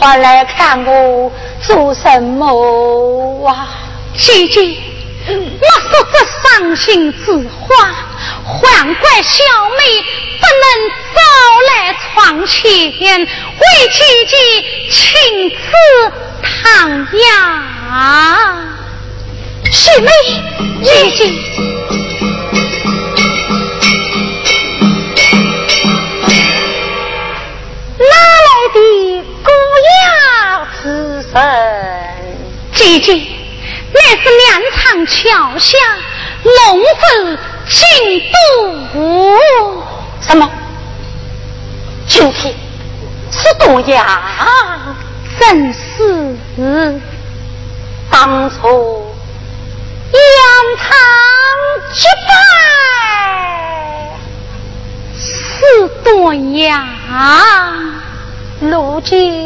你还来看我做什么啊？姐姐，我说这伤心之话，还怪小妹不能早来床前为姐姐亲自唐养。小妹，姐姐，正是。当初。扬长绝代是多呀，如今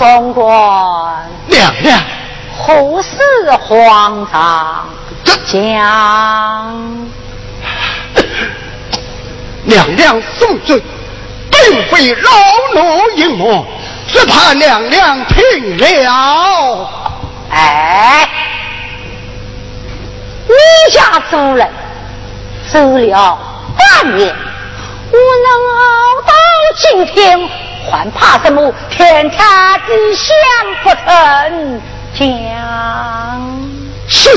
老总管，娘娘，何事慌张？将，娘娘恕罪，并非老奴隐瞒，只怕娘娘听了。哎，你家主人走了半年，我能熬到今天。还怕什么？天差地相不成？讲是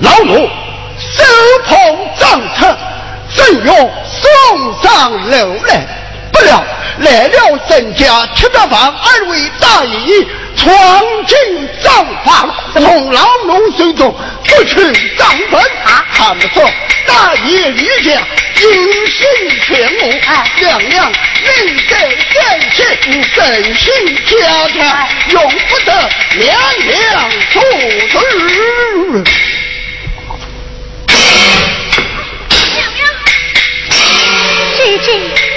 老奴手捧账册，正要送上楼来，不料来了郑家七八房二位大爷闯进账房，从老奴手中夺取账本，看不出大爷李家。英雄全无，娘娘命在旦夕，真心家产用不得娘娘做主。娘娘，姐姐。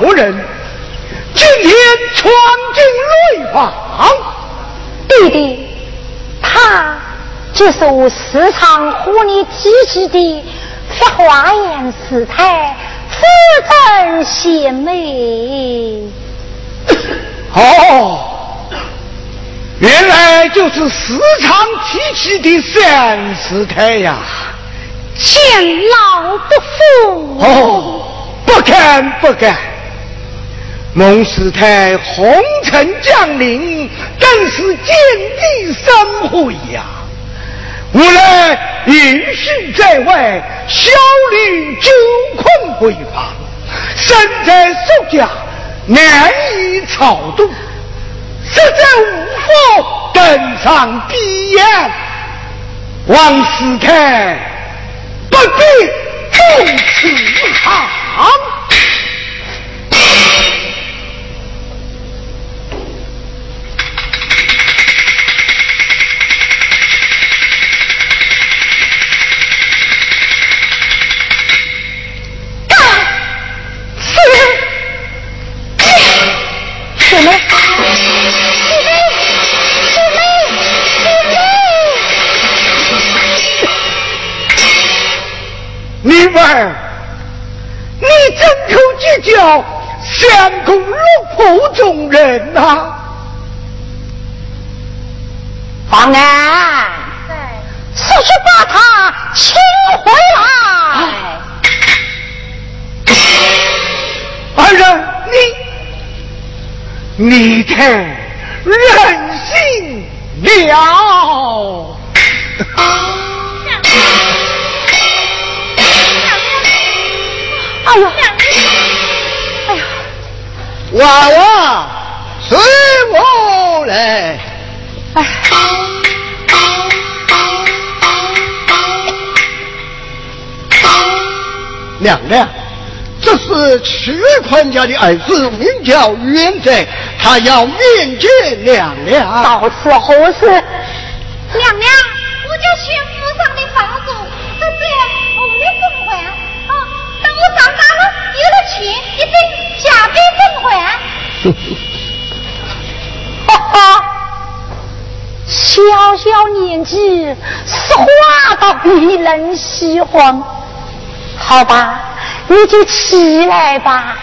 是何人？今天闯进内房。弟弟，他就是我时常和你提起的发花言试态、夫真贤美。哦。原来就是时常提起的三师太呀！见老不服哦，不敢不敢。孟师太红尘降临，更是见地生辉呀！无奈隐士在外，小女久困闺房，身在苏家，难以操度。实在无法登上帝宴，王师太不必如此行行。儿，你怎口结交相公落魄中人呐？方安，速去把他你你太任性了。哎呀！娃娃，随我来。哎。娘娘，这是屈宽家的儿子，名叫元泽，他要面见娘娘。到此何事？娘娘，我就去府上的房主，这是我们的奉还。我长大了，有了钱，一定加倍奉还。哈哈，小小年纪，说话倒令人喜欢。好吧，你就起来吧。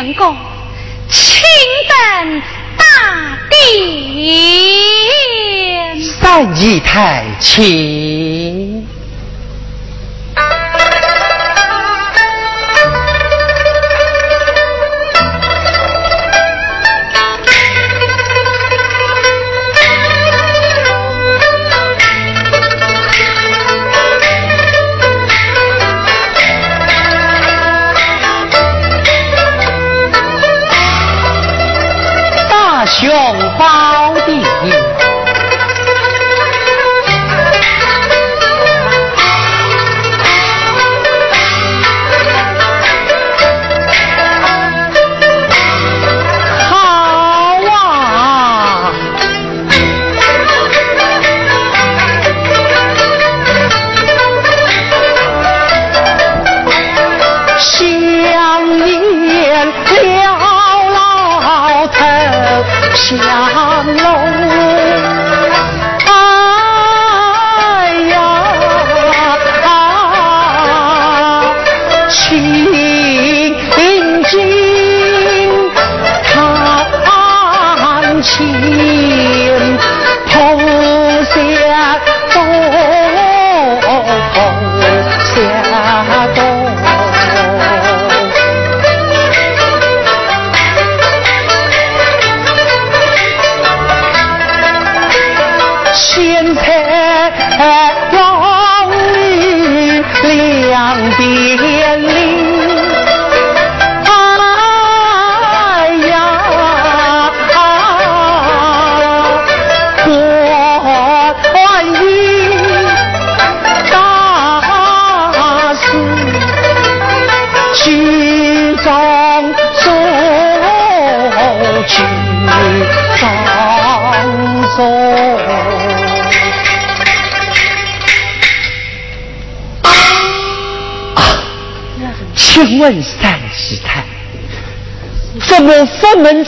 谢员公，请等大殿。三姨太，请。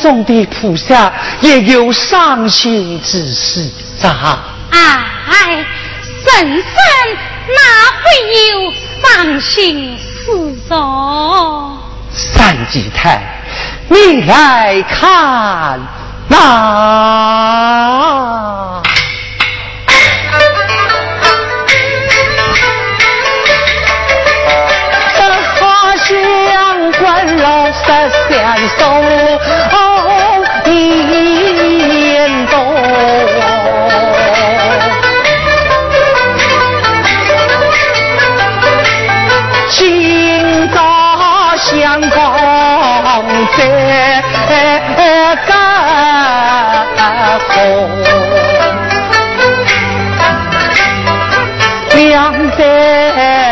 中的菩萨也有伤心之事啊？哎，神僧哪会有伤心事哦？三吉太，你来看那。三相送，一在家红，娘在。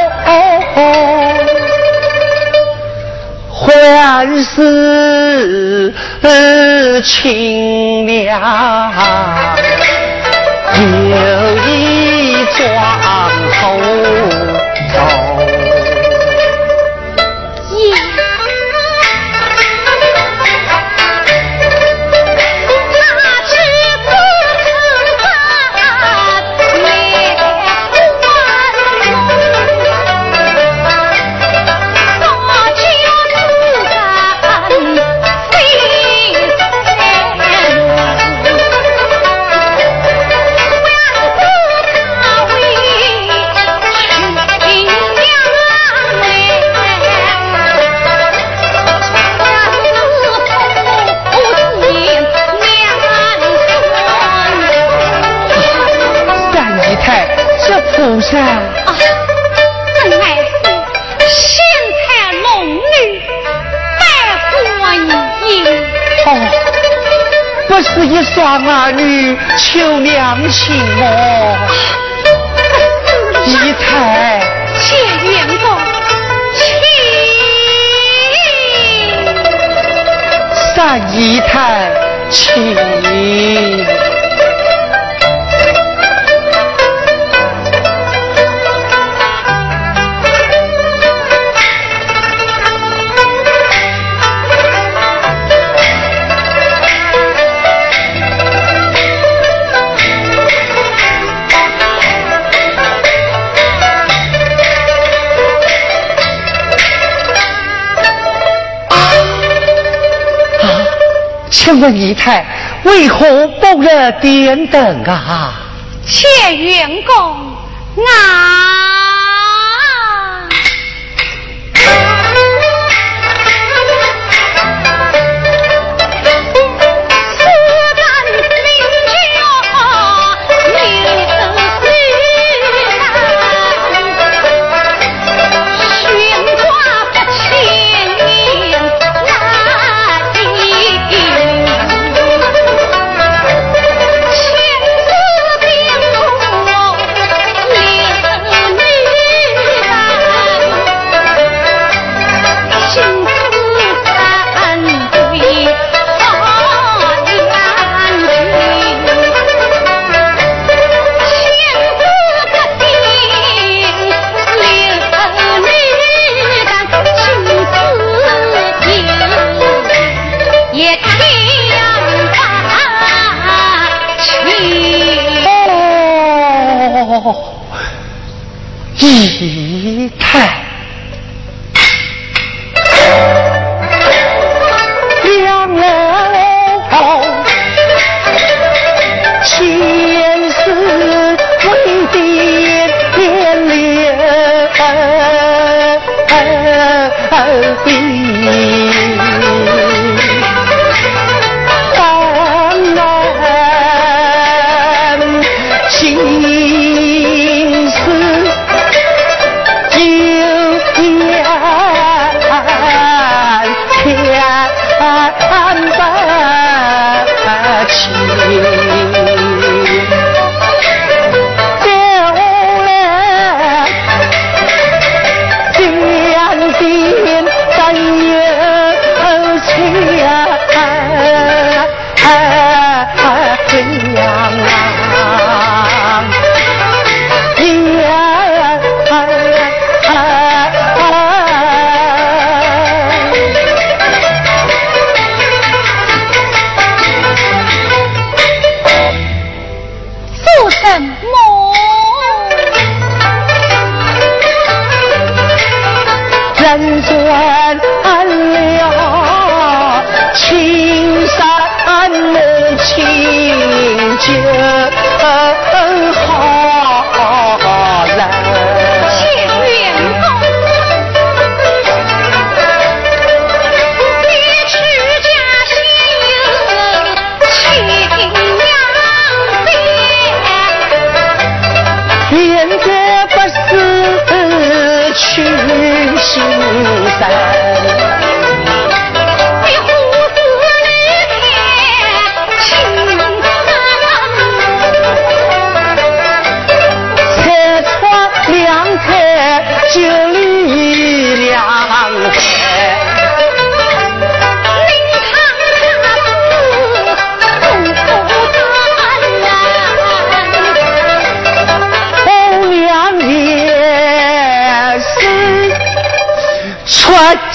还是清凉，有一桩头。太为何不热点灯啊？谢员工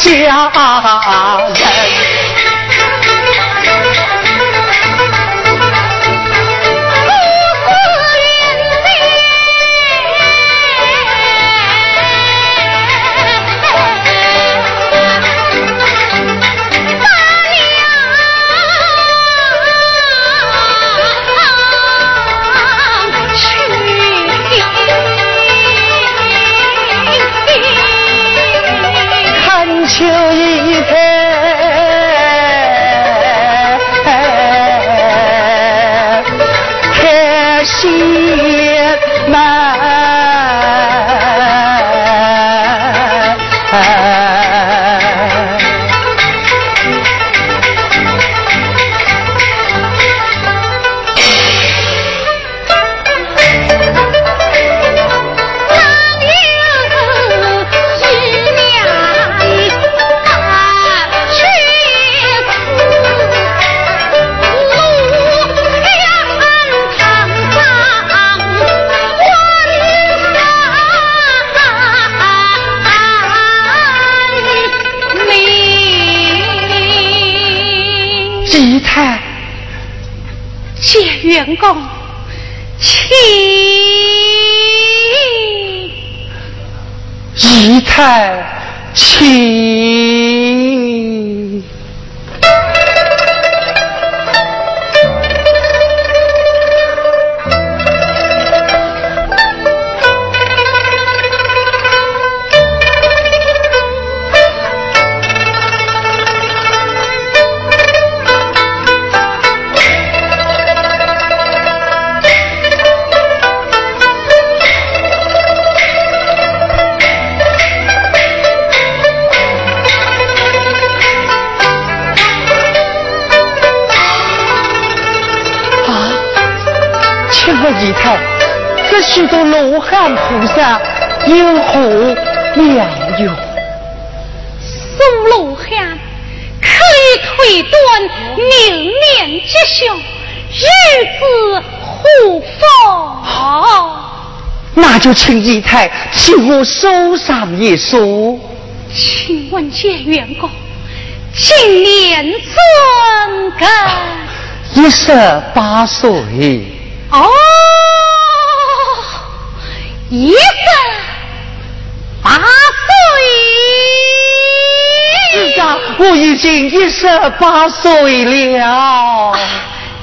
家人。员工，请姨太，请。那就请姨太替我收上一书。请问见员公，今年尊庚？一十八岁。哦。一十八岁，是啊，我已经一十八岁了。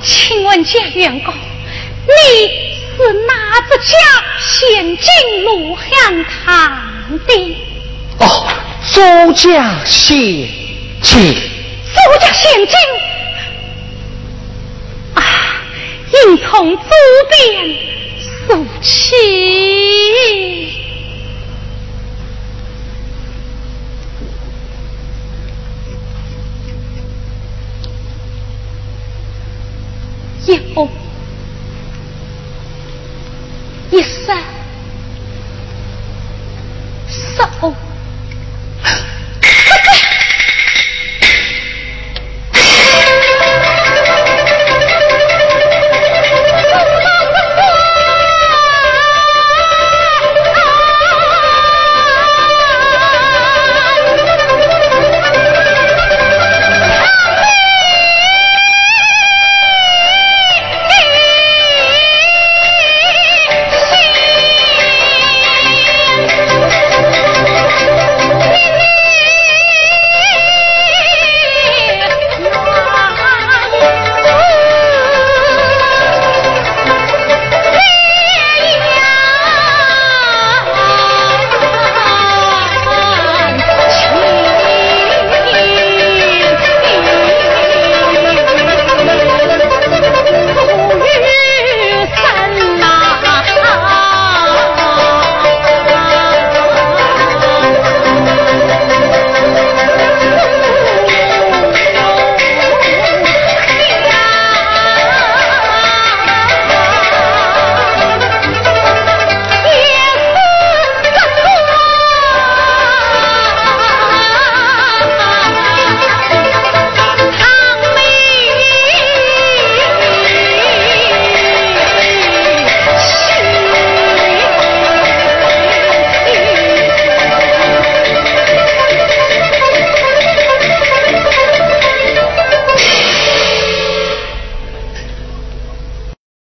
请问贾员公，你是哪个家先进路汉堂的？哦，周家先进。周家先进啊，应从左边。怒气，